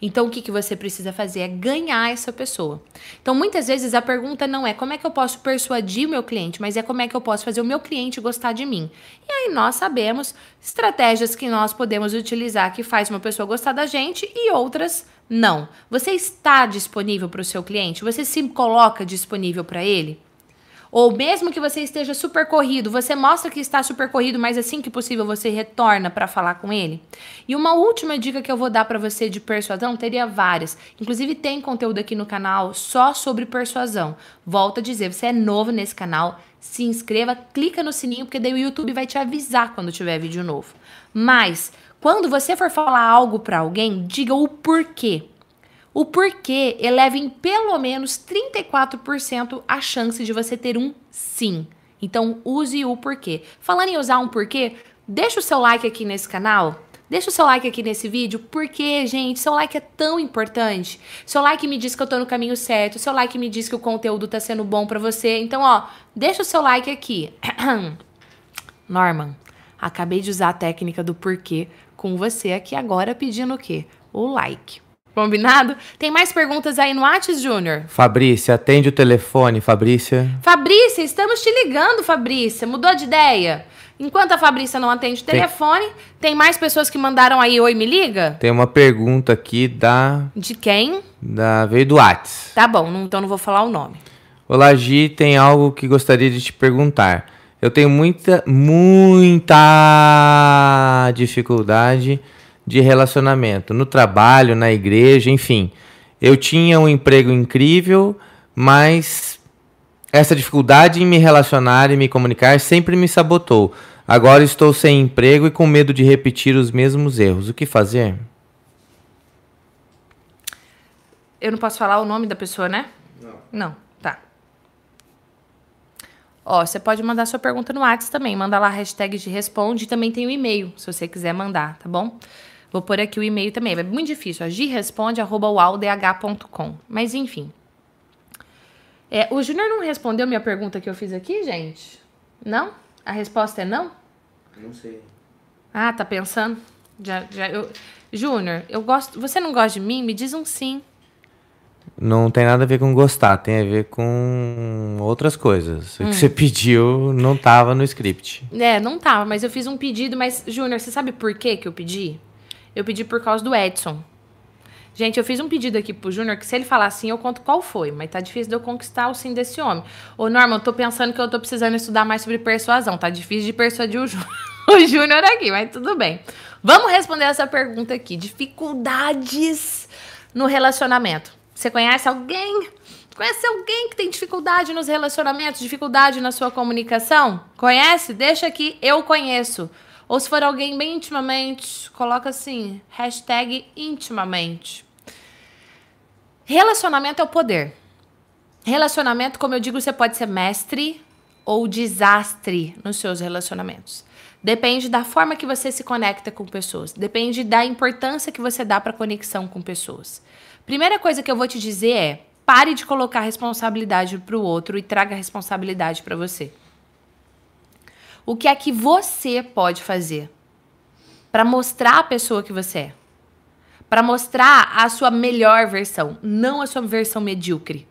A: Então, o que, que você precisa fazer é ganhar essa pessoa. Então, muitas vezes a pergunta não é como é que eu posso persuadir o meu cliente, mas é como é que eu posso fazer o meu cliente gostar de mim. E aí nós sabemos estratégias que nós podemos utilizar que faz uma pessoa gostar da gente e outras não. Você está disponível para o seu cliente? Você se coloca disponível para ele? Ou mesmo que você esteja super corrido, você mostra que está super corrido, mas assim que possível você retorna para falar com ele. E uma última dica que eu vou dar para você de persuasão, teria várias. Inclusive tem conteúdo aqui no canal só sobre persuasão. Volto a dizer, você é novo nesse canal, se inscreva, clica no sininho, porque daí o YouTube vai te avisar quando tiver vídeo novo. Mas, quando você for falar algo para alguém, diga o porquê. O porquê eleva em pelo menos 34% a chance de você ter um sim. Então, use o porquê. Falando em usar um porquê, deixa o seu like aqui nesse canal. Deixa o seu like aqui nesse vídeo, porque, gente, seu like é tão importante. Seu like me diz que eu tô no caminho certo, seu like me diz que o conteúdo tá sendo bom para você. Então, ó, deixa o seu like aqui. Norman, acabei de usar a técnica do porquê com você aqui agora pedindo o quê? O like. Combinado? Tem mais perguntas aí no Whats, Júnior?
B: Fabrícia, atende o telefone, Fabrícia.
A: Fabrícia, estamos te ligando, Fabrícia. Mudou de ideia? Enquanto a Fabrícia não atende o telefone, tem, tem mais pessoas que mandaram aí Oi, me liga?
B: Tem uma pergunta aqui da.
A: De quem?
B: Da veio do Whats.
A: Tá bom, não, então não vou falar o nome.
B: Olá, Gi, tem algo que gostaria de te perguntar. Eu tenho muita, muita dificuldade de relacionamento no trabalho, na igreja, enfim. Eu tinha um emprego incrível, mas essa dificuldade em me relacionar e me comunicar sempre me sabotou. Agora estou sem emprego e com medo de repetir os mesmos erros. O que fazer?
A: Eu não posso falar o nome da pessoa, né? Não. Não, tá. Ó, você pode mandar sua pergunta no WhatsApp também. Manda lá a hashtag de responde. Também tem o e-mail, se você quiser mandar, tá bom? Vou pôr aqui o e-mail também. É muito difícil. agirresponde.com. Mas enfim. É, o Júnior não respondeu minha pergunta que eu fiz aqui, gente? Não? A resposta é não?
B: Não sei.
A: Ah, tá pensando? Já, já, eu... Júnior, eu gosto. Você não gosta de mim? Me diz um sim.
B: Não tem nada a ver com gostar, tem a ver com outras coisas. O hum. que você pediu não tava no script.
A: É, não tava, mas eu fiz um pedido, mas, Júnior, você sabe por que que eu pedi? Eu pedi por causa do Edson. Gente, eu fiz um pedido aqui pro Júnior que se ele falar assim, eu conto qual foi. Mas tá difícil de eu conquistar o sim desse homem. Ô, Norma, eu tô pensando que eu tô precisando estudar mais sobre persuasão. Tá difícil de persuadir o, Jú o Júnior aqui, mas tudo bem. Vamos responder essa pergunta aqui. Dificuldades no relacionamento. Você conhece alguém? Conhece alguém que tem dificuldade nos relacionamentos, dificuldade na sua comunicação? Conhece? Deixa aqui, eu conheço. Ou se for alguém bem intimamente, coloca assim, hashtag intimamente. Relacionamento é o poder. Relacionamento, como eu digo, você pode ser mestre ou desastre nos seus relacionamentos. Depende da forma que você se conecta com pessoas. Depende da importância que você dá para conexão com pessoas. Primeira coisa que eu vou te dizer é: pare de colocar responsabilidade para o outro e traga responsabilidade para você. O que é que você pode fazer para mostrar a pessoa que você é? Para mostrar a sua melhor versão, não a sua versão medíocre.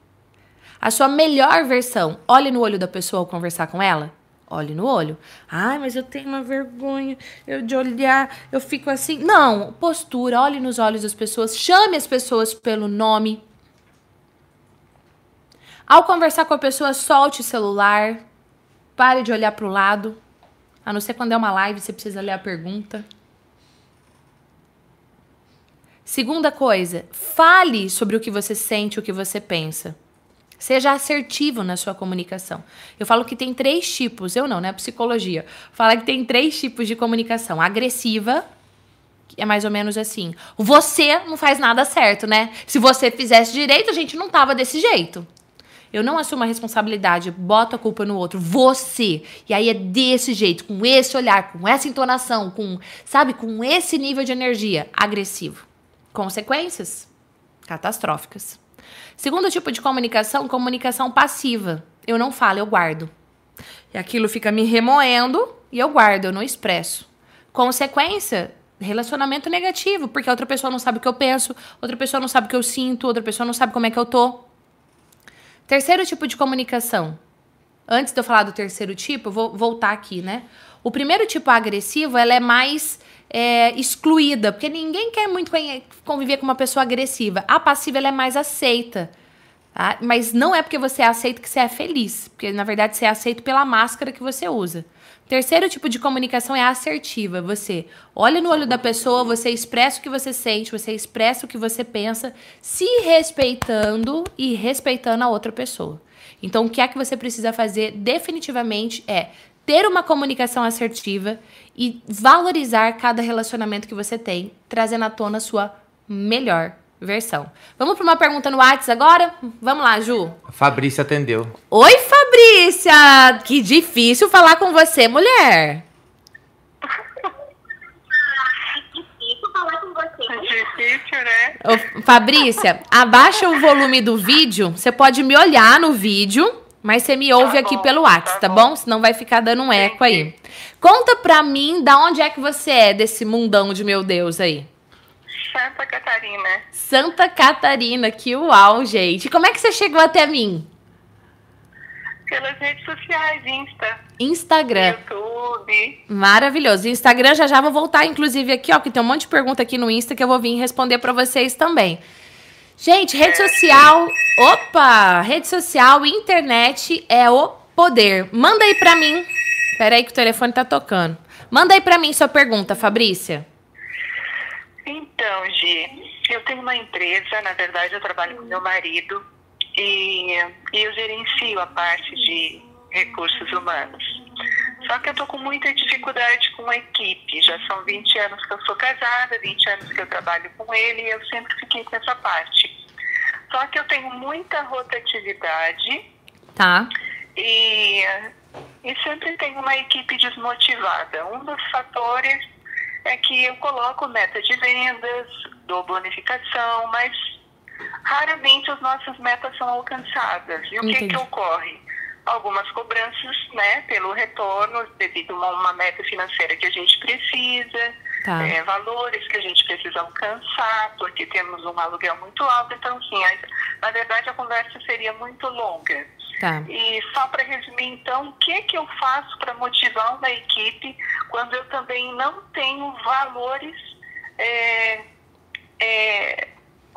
A: A sua melhor versão. Olhe no olho da pessoa ao conversar com ela. Olhe no olho. Ai, mas eu tenho uma vergonha eu de olhar, eu fico assim. Não, postura, olhe nos olhos das pessoas, chame as pessoas pelo nome. Ao conversar com a pessoa, solte o celular, pare de olhar para o lado. A não ser quando é uma live, você precisa ler a pergunta. Segunda coisa, fale sobre o que você sente, o que você pensa. Seja assertivo na sua comunicação. Eu falo que tem três tipos, eu não, né? Psicologia. Fala que tem três tipos de comunicação: agressiva, que é mais ou menos assim. Você não faz nada certo, né? Se você fizesse direito, a gente não tava desse jeito. Eu não assumo a responsabilidade, boto a culpa no outro, você. E aí é desse jeito, com esse olhar, com essa entonação, com, sabe, com esse nível de energia agressivo. Consequências catastróficas. Segundo tipo de comunicação, comunicação passiva. Eu não falo, eu guardo. E aquilo fica me remoendo e eu guardo, eu não expresso. Consequência, relacionamento negativo, porque a outra pessoa não sabe o que eu penso, outra pessoa não sabe o que eu sinto, outra pessoa não sabe como é que eu tô. Terceiro tipo de comunicação. Antes de eu falar do terceiro tipo, eu vou voltar aqui, né? O primeiro tipo agressivo, ela é mais é, excluída, porque ninguém quer muito conviver com uma pessoa agressiva. A passiva, ela é mais aceita. Tá? Mas não é porque você é aceito que você é feliz. Porque, na verdade, você é aceito pela máscara que você usa. Terceiro tipo de comunicação é assertiva. Você olha no olho da pessoa, você expressa o que você sente, você expressa o que você pensa, se respeitando e respeitando a outra pessoa. Então, o que é que você precisa fazer definitivamente é ter uma comunicação assertiva e valorizar cada relacionamento que você tem, trazendo à tona a sua melhor versão. Vamos para uma pergunta no WhatsApp agora? Vamos lá, Ju.
B: A Fabrícia atendeu.
A: Oi, Fabrícia! Que difícil falar com você, mulher.
C: Difícil falar com você.
D: Difícil, né?
A: Ô, Fabrícia, abaixa o volume do vídeo. Você pode me olhar no vídeo, mas você me ouve
D: Tá
A: aqui
D: bom,
A: pelo WhatsApp, tá
D: tá
A: bom?
D: bom.
A: Senão vai ficar dando um eco aí. Conta pra mim da onde é que você é desse mundão de meu Deus aí.
D: Santa Catarina.
A: Santa Catarina, que uau, gente. Como é que você chegou até mim?
D: Pelas redes sociais, Insta,
A: Instagram.
D: YouTube.
A: Maravilhoso. Instagram já já vou voltar, inclusive, aqui, ó, que tem um monte de pergunta aqui no Insta que eu vou vir responder pra vocês também. Gente, rede social. Opa! Rede social, internet é o poder. Manda aí pra mim. Pera aí que o telefone tá tocando. Manda aí pra mim sua pergunta, Fabrícia.
D: Então, Gi, eu tenho uma empresa, na verdade eu trabalho com meu marido e, e eu gerencio a parte de recursos humanos. Só que eu tô com muita dificuldade com a equipe. Já são 20 anos que eu sou casada, 20 anos que eu trabalho com ele e eu sempre fiquei com essa parte. Só que eu tenho muita rotatividade
A: Tá?
D: e, e sempre tem uma equipe desmotivada. Um dos fatores é que eu coloco meta de vendas, dou bonificação, mas raramente as nossas metas são alcançadas. E o que,
A: Entendi.
D: que ocorre? Algumas cobranças, né, pelo retorno, devido a uma, meta financeira que a gente precisa,
A: Tá.
D: é, valores que a gente precisa alcançar, porque temos um aluguel muito alto. Então, sim, a- na verdade a conversa seria muito longa.
A: Tá.
D: E só para resumir, então, o que, que eu faço para motivar uma equipe quando eu também não tenho valores. é, é,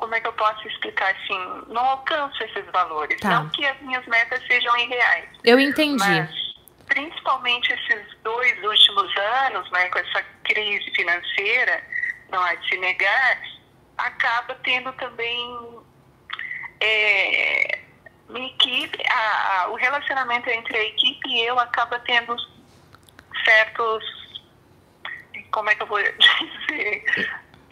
D: como é que eu posso explicar assim? Não alcanço esses valores.
A: Tá.
D: Não que as minhas metas sejam irreais.
A: Eu entendi.
D: Mas, principalmente esses dois últimos anos, né, com essa crise financeira, não há de se negar, acaba tendo também é, minha equipe, a- a- o relacionamento entre a equipe e eu acaba tendo certos, como é que eu vou dizer,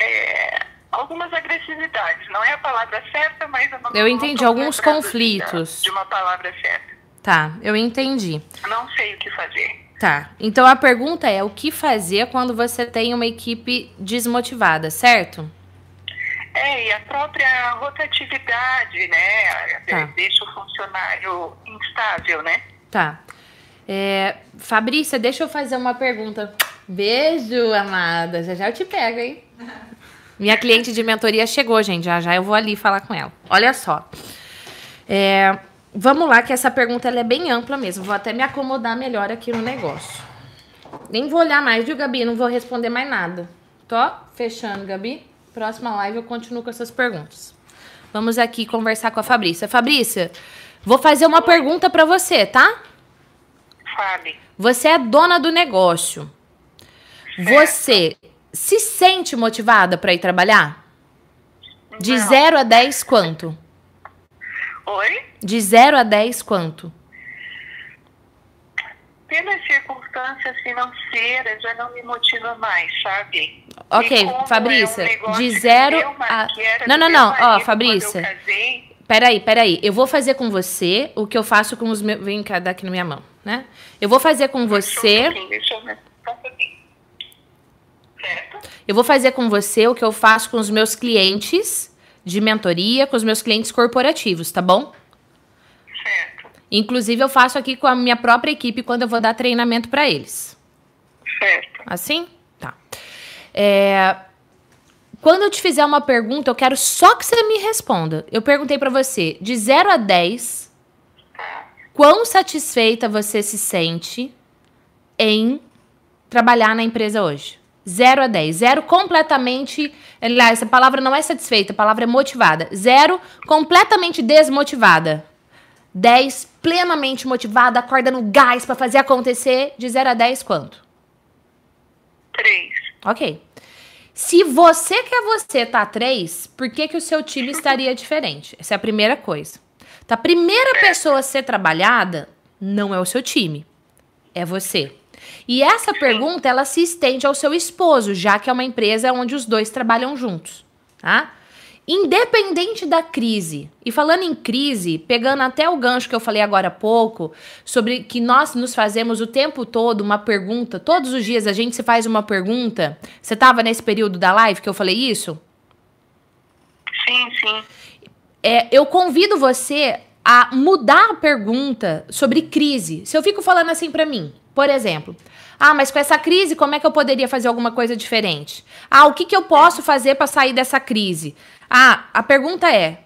D: É, algumas agressividades. Não é a palavra certa, mas eu não
A: Eu
D: não
A: entendi,
D: tô
A: alguns conflitos.
D: De, de uma palavra certa.
A: Tá, eu entendi.
D: Não sei o que fazer.
A: Tá. Então a pergunta é: o que fazer quando você tem uma equipe desmotivada, certo?
D: É, e a própria rotatividade, né?
A: Tá.
D: Deixa o funcionário instável, né?
A: Tá. É, Fabrícia, deixa eu fazer uma pergunta. Beijo, amada. Já já eu te pego, hein? Minha cliente de mentoria chegou, gente. Já já eu vou ali falar com ela. Olha só. É, vamos lá, que essa pergunta é bem ampla mesmo. Vou até me acomodar melhor aqui no negócio. Nem vou olhar mais, viu, Gabi? Não vou responder mais nada. Tô fechando, Gabi. Próxima live eu continuo com essas perguntas. Vamos aqui conversar com a Fabrícia. Fabrícia, vou fazer uma pergunta pra você, tá?
D: Fale.
A: Você é dona do negócio. Você se sente motivada pra ir trabalhar? De
D: Não.
A: 0 a 10, quanto?
D: Oi?
A: De 0 a 10, quanto?
D: Pelas circunstâncias financeiras já não me motiva mais, sabe?
A: Ok, Fabrícia,
D: é um
A: de
D: que
A: zero
D: meu ma-
A: a-
D: que era
A: Não, não, não, ó,
D: marido
A: Fabrícia.
D: Casei,
A: Peraí, peraí. Eu vou fazer com você o que eu faço com os meus. Vem cá, dá aqui na minha mão, né? Eu vou fazer com você.
D: pouquinho, Deixa eu ver. Certo?
A: Eu vou fazer com você o que eu faço com os meus clientes de mentoria, com os meus clientes corporativos, tá bom?
D: Certo.
A: Inclusive, eu faço aqui com a minha própria equipe quando eu vou dar treinamento pra eles.
D: Certo.
A: Assim? Tá. É, Quando eu te fizer uma pergunta, eu quero só que você me responda. Eu perguntei pra você, de 0 a 10, quão satisfeita você se sente em trabalhar na empresa hoje? 0 a 10. 0 completamente. Aliás, essa palavra não é satisfeita, a palavra é motivada. 0 completamente desmotivada. 10 plenamente motivada, acorda no gás para fazer acontecer. De 0 a 10, quanto?
D: 3.
A: Ok. Se você quer você tá 3, por que, que o seu time estaria diferente? Essa é a primeira coisa. Então, a primeira pessoa a ser trabalhada não é o seu time, é você. E essa pergunta, ela se estende ao seu esposo, já que é uma empresa onde os dois trabalham juntos, tá? Independente da crise, e falando em crise, pegando até o gancho que eu falei agora há pouco, sobre que nós nos fazemos o tempo todo uma pergunta, todos os dias a gente se faz uma pergunta. Você estava nesse período da live que eu falei isso?
D: Sim, sim.
A: É, eu convido você a mudar a pergunta sobre crise. Se eu fico falando assim para mim, por exemplo, ah, mas com essa crise, como é que eu poderia fazer alguma coisa diferente? Ah, o que, que eu posso fazer para sair dessa crise? Ah, a pergunta é: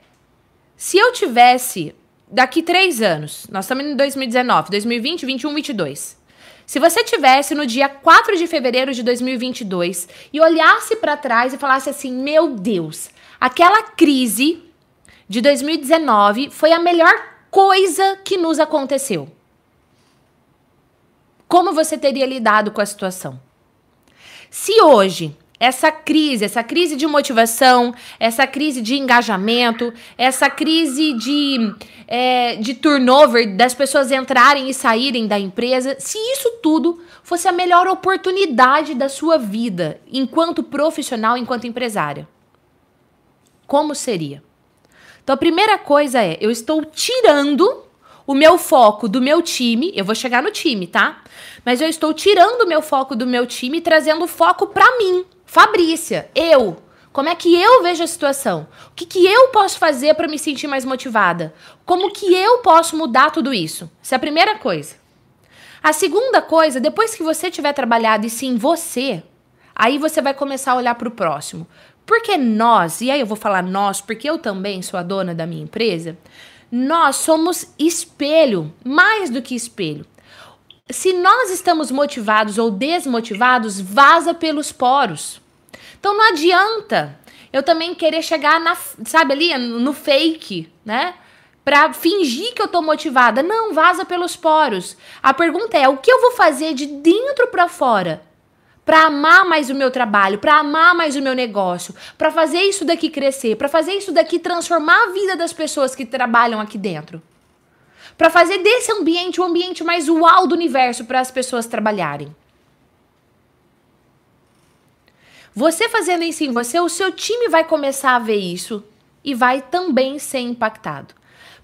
A: se eu tivesse daqui três anos, nós estamos em 2019, 2020, 21, 22. Se você tivesse no dia 4 de fevereiro de 2022 e olhasse para trás e falasse assim: Meu Deus, aquela crise de 2019 foi a melhor coisa que nos aconteceu. Como você teria lidado com a situação? Se hoje essa crise, essa crise de motivação, essa crise de engajamento, essa crise de, é, de turnover, das pessoas entrarem e saírem da empresa, se isso tudo fosse a melhor oportunidade da sua vida enquanto profissional, enquanto empresária, como seria? Então a primeira coisa é, eu estou tirando o meu foco do meu time, eu vou chegar no time, tá? Mas eu estou tirando o meu foco do meu time e trazendo foco para mim. Fabrícia, eu. Como é que eu vejo a situação? O que, que eu posso fazer para me sentir mais motivada? Como que eu posso mudar tudo isso? Essa é a primeira coisa. A segunda coisa, depois que você tiver trabalhado e sim você, aí você vai começar a olhar para o próximo. Porque nós, e aí eu vou falar nós, porque eu também sou a dona da minha empresa, nós somos espelho, mais do que espelho. Se nós estamos motivados ou desmotivados, vaza pelos poros. Então não adianta eu também querer chegar na, sabe ali, no fake, né? Pra fingir que eu tô motivada. Não, vaza pelos poros. A pergunta é: o que eu vou fazer de dentro para fora? Para amar mais o meu trabalho, para amar mais o meu negócio, para fazer isso daqui crescer, para fazer isso daqui transformar a vida das pessoas que trabalham aqui dentro. Para fazer desse ambiente o ambiente mais uau do universo para as pessoas trabalharem. Você fazendo isso em você, o seu time vai começar a ver isso e vai também ser impactado.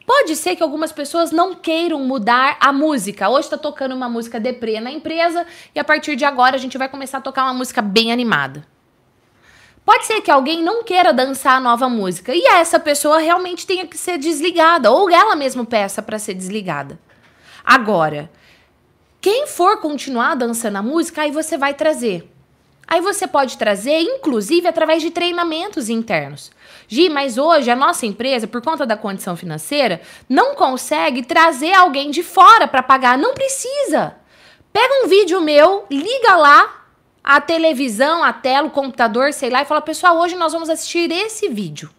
A: Pode ser que algumas pessoas não queiram mudar a música. Hoje está tocando uma música deprê na empresa e a partir de agora a gente vai começar a tocar uma música bem animada. Pode ser que alguém não queira dançar a nova música e essa pessoa realmente tenha que ser desligada ou ela mesma peça para ser desligada. Agora, quem for continuar dançando a música, aí você vai trazer Aí você pode trazer, inclusive, através de treinamentos internos. Gi, mas hoje a nossa empresa, por conta da condição financeira, não consegue trazer alguém de fora para pagar. Não precisa. Pega um vídeo meu, liga lá a televisão, a tela, o computador, sei lá, e fala: pessoal, hoje nós vamos assistir esse vídeo.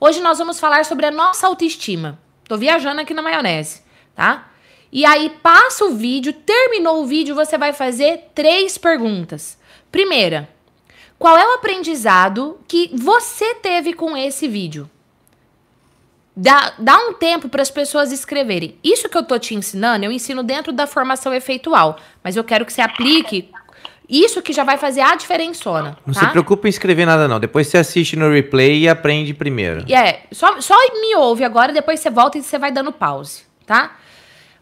A: Hoje nós vamos falar sobre a nossa autoestima. Tô viajando aqui na maionese, tá? E aí passa o vídeo, terminou o vídeo, você vai fazer três perguntas. Primeira, qual é o aprendizado que você teve com esse vídeo? Dá, dá um tempo para as pessoas escreverem. Isso que eu tô te ensinando, eu ensino dentro da formação efeitual, mas eu quero que você aplique isso que já vai fazer a diferençona.
B: Não
A: tá?
B: se preocupe em escrever nada, não. Depois você assiste no replay e aprende primeiro.
A: É, só, só me ouve agora, depois você volta e você vai dando pause, tá?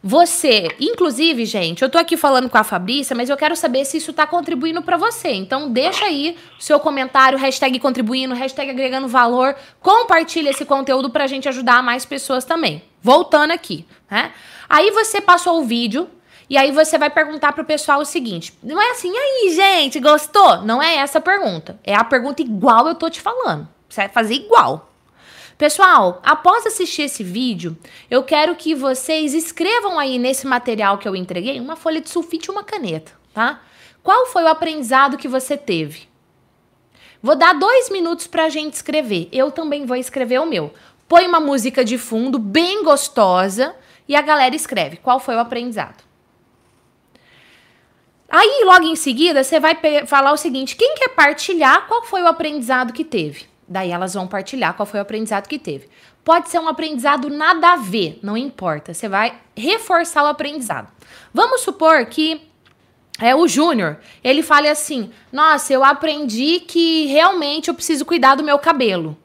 A: Você, inclusive, gente, eu tô aqui falando com a Fabrícia, mas eu quero saber se isso tá contribuindo para você. Então, deixa aí seu comentário, hashtag contribuindo, hashtag agregando valor. Compartilha esse conteúdo pra gente ajudar mais pessoas também. Voltando aqui, né? Aí você passou o vídeo, e aí você vai perguntar pro pessoal o seguinte: não é assim, aí, gente, gostou? Não é essa a pergunta. É a pergunta igual eu tô te falando. Você vai fazer igual. Pessoal, após assistir esse vídeo, eu quero que vocês escrevam aí nesse material que eu entreguei uma folha de sulfite e uma caneta, tá? Qual foi o aprendizado que você teve? Vou dar dois minutos para a gente escrever. Eu também vou escrever o meu. Põe uma música de fundo bem gostosa e a galera escreve. Qual foi o aprendizado? Aí, logo em seguida, você vai falar o seguinte: quem quer partilhar qual foi o aprendizado que teve? Daí elas vão partilhar qual foi o aprendizado que teve. Pode ser um aprendizado nada a ver, não importa. Você vai reforçar o aprendizado. Vamos supor que é o Júnior, ele fala assim: Nossa, eu aprendi que realmente eu preciso cuidar do meu cabelo.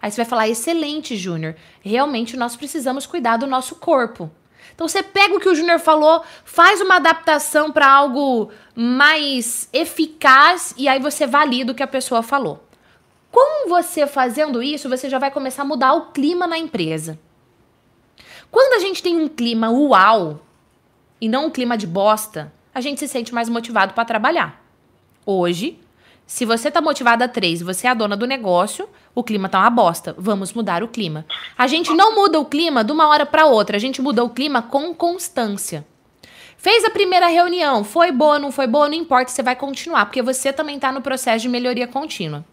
A: Aí você vai falar: Excelente, Júnior. Realmente nós precisamos cuidar do nosso corpo. Então você pega o que o Júnior falou, faz uma adaptação para algo mais eficaz e aí você valida o que a pessoa falou. Com você fazendo isso, você já vai começar a mudar o clima na empresa. Quando a gente tem um clima uau e não um clima de bosta, a gente se sente mais motivado para trabalhar. Hoje, se você tá motivada a três e você é a dona do negócio, o clima tá uma bosta. Vamos mudar o clima. A gente não muda o clima de uma hora para outra, a gente muda o clima com constância. Fez a primeira reunião, foi boa, não foi boa, não importa, você vai continuar, porque você também está no processo de melhoria contínua.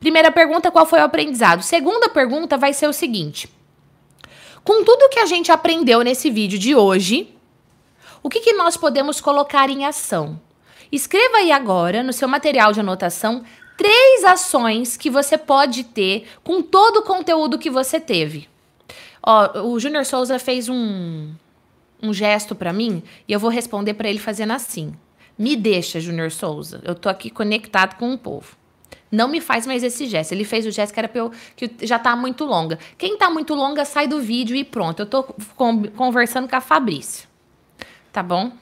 A: Primeira pergunta, qual foi o aprendizado? Segunda pergunta vai ser o seguinte: com tudo que a gente aprendeu nesse vídeo de hoje, o que, que nós podemos colocar em ação? Escreva aí agora, no seu material de anotação, três ações que você pode ter com todo o conteúdo que você teve. Ó, o Júnior Souza fez um, um gesto para mim e eu vou responder para ele fazendo assim. Me deixa, Júnior Souza. Eu tô aqui conectado com o povo. Não me faz mais esse gesto. Ele fez o gesto que era pra eu, que já tá muito longa. Quem tá muito longa, sai do vídeo e pronto. Eu tô conversando com a Fabrício. Tá bom?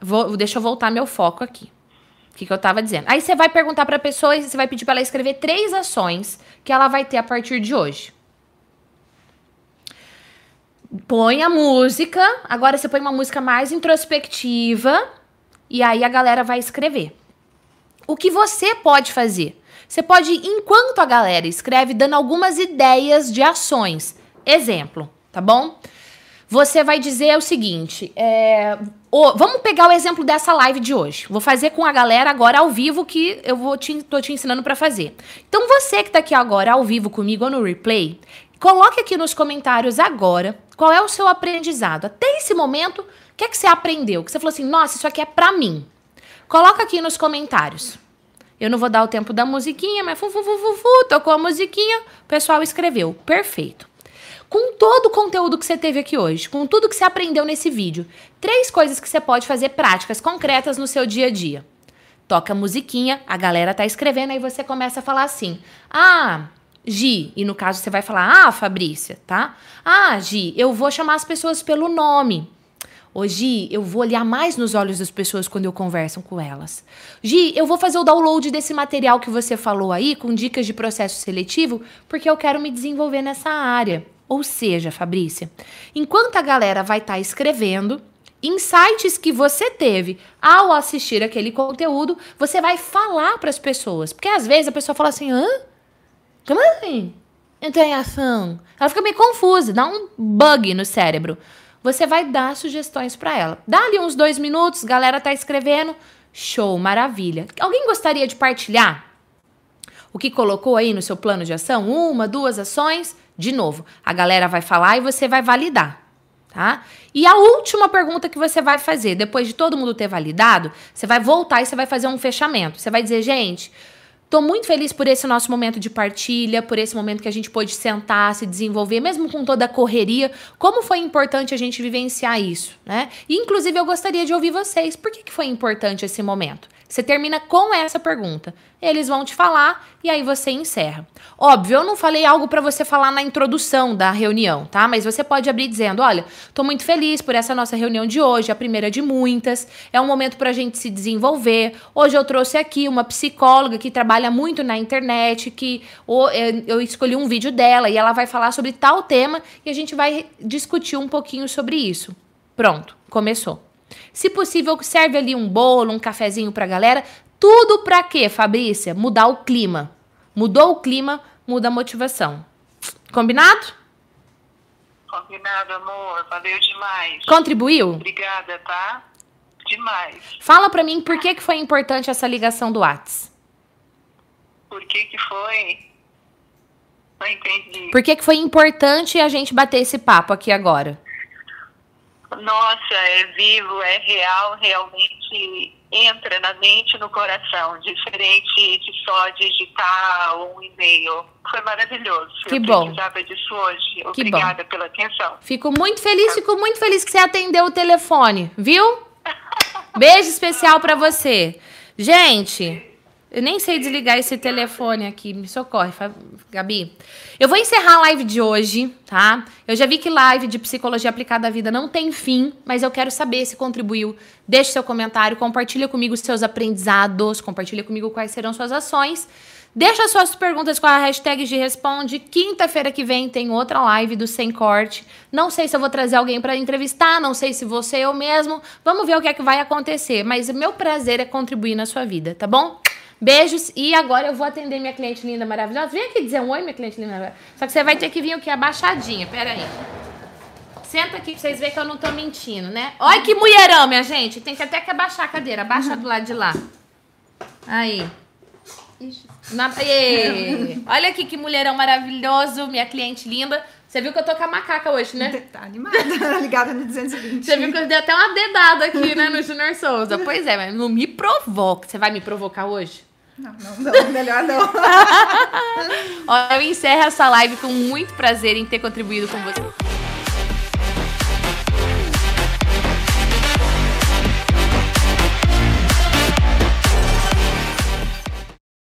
A: Vou, deixa eu voltar meu foco aqui. O que, que eu tava dizendo? Aí você vai perguntar pra pessoa e você vai pedir pra ela escrever três ações que ela vai ter a partir de hoje. Põe a música. Agora você põe uma música mais introspectiva. E aí a galera vai escrever. O que você pode fazer? Você pode, enquanto a galera escreve, dando algumas ideias de ações. Exemplo, tá bom? Você vai dizer o seguinte: é, oh, vamos pegar o exemplo dessa live de hoje. Vou fazer com a galera agora ao vivo que eu vou te, tô te ensinando para fazer. Então você que tá aqui agora ao vivo comigo ou no replay, coloque aqui nos comentários agora qual é o seu aprendizado. Até esse momento, o que é que você aprendeu? Que você falou assim: "Nossa, isso aqui é para mim". Coloca aqui nos comentários. Eu não vou dar o tempo da musiquinha, mas fu, fu, fu, fu, fu tocou a musiquinha, o pessoal escreveu. Perfeito. Com todo o conteúdo que você teve aqui hoje, com tudo que você aprendeu nesse vídeo, três coisas que você pode fazer práticas, concretas no seu dia a dia. Toca a musiquinha, a galera tá escrevendo, aí você começa a falar assim: Ah, Gi, e no caso você vai falar: Ah, Fabrícia, tá? Ah, Gi, eu vou chamar as pessoas pelo nome. Hoje eu vou olhar mais nos olhos das pessoas quando eu converso com elas. Gi, eu vou fazer o download desse material que você falou aí, com dicas de processo seletivo, porque eu quero me desenvolver nessa área. Ou seja, Fabrícia, enquanto a galera vai estar tá escrevendo, insights que você teve ao assistir aquele conteúdo, você vai falar para as pessoas. Porque às vezes a pessoa fala assim: hã? Como assim? Ação. Ela fica meio confusa, dá um bug no cérebro você vai dar sugestões para ela. Dá ali uns dois minutos, galera tá escrevendo. Show, maravilha. Alguém gostaria de partilhar o que colocou aí no seu plano de ação? Uma, duas ações? De novo, a galera vai falar e você vai validar, tá? E a última pergunta que você vai fazer, depois de todo mundo ter validado, você vai voltar e você vai fazer um fechamento. Você vai dizer, gente, Tô muito feliz por esse nosso momento de partilha, por esse momento que a gente pôde sentar, se desenvolver, mesmo com toda a correria. Como foi importante a gente vivenciar isso, né? E, inclusive, eu gostaria de ouvir vocês. Por que, que foi importante esse momento? Você termina com essa pergunta. Eles vão te falar e aí você encerra. Óbvio, eu não falei algo para você falar na introdução da reunião, tá? Mas você pode abrir dizendo: "Olha, tô muito feliz por essa nossa reunião de hoje, a primeira de muitas. É um momento para a gente se desenvolver. Hoje eu trouxe aqui uma psicóloga que trabalha muito na internet, que eu escolhi um vídeo dela e ela vai falar sobre tal tema e a gente vai discutir um pouquinho sobre isso. Pronto, começou. Se possível, serve ali um bolo, um cafezinho pra galera. Tudo pra quê, Fabrícia? Mudar o clima. Mudou o clima, muda a motivação. Combinado?
D: Combinado, amor. Valeu demais.
A: Contribuiu?
D: Obrigada, tá? demais.
A: Fala pra mim por que, que foi importante essa ligação do Whats.
D: Por que que foi? Não entendi.
A: Por que, que foi importante a gente bater esse papo aqui agora?
D: Nossa, é vivo, é real, realmente entra na mente e no coração, diferente de só digitar um e-mail. Foi maravilhoso.
A: Que
D: Eu
A: bom.
D: precisava disso hoje. Obrigada pela atenção.
A: Fico muito feliz, fico muito feliz que você atendeu o telefone, viu? Beijo especial pra você. Gente, eu nem sei desligar esse telefone aqui, me socorre, Gabi. Eu vou encerrar a live de hoje, tá? Eu já vi que live de psicologia aplicada à vida não tem fim, mas eu quero saber se contribuiu. Deixe seu comentário, compartilha comigo seus aprendizados, compartilha comigo quais serão suas ações. Deixa suas perguntas com a hashtag de responde. Quinta-feira que vem tem outra live do Sem Corte. Não sei se eu vou trazer alguém para entrevistar, não sei se você eu mesmo. Vamos ver o que é que vai acontecer. Mas o meu prazer é contribuir na sua vida, tá bom? Beijos e agora eu vou atender minha cliente linda maravilhosa. Vem aqui dizer um oi, minha cliente linda maravilhosa. Só que você vai ter que vir aqui abaixadinha. Pera aí. Senta aqui pra vocês verem que eu não tô mentindo, né? Olha que mulherão, minha gente. Tem que até que abaixar a cadeira. Abaixa do lado de lá. Aí. Na- Olha aqui que mulherão maravilhoso, minha cliente linda. Você viu que eu tô com a macaca hoje, né?
E: Tá animada, ligada no 220.
A: Você viu que eu dei até uma dedada aqui, né, no Junior Souza. Pois é, mas não me provoca. Você vai me provocar hoje?
E: Não, não, não, melhor não.
A: Ó, eu encerro essa live com muito prazer em ter contribuído com você.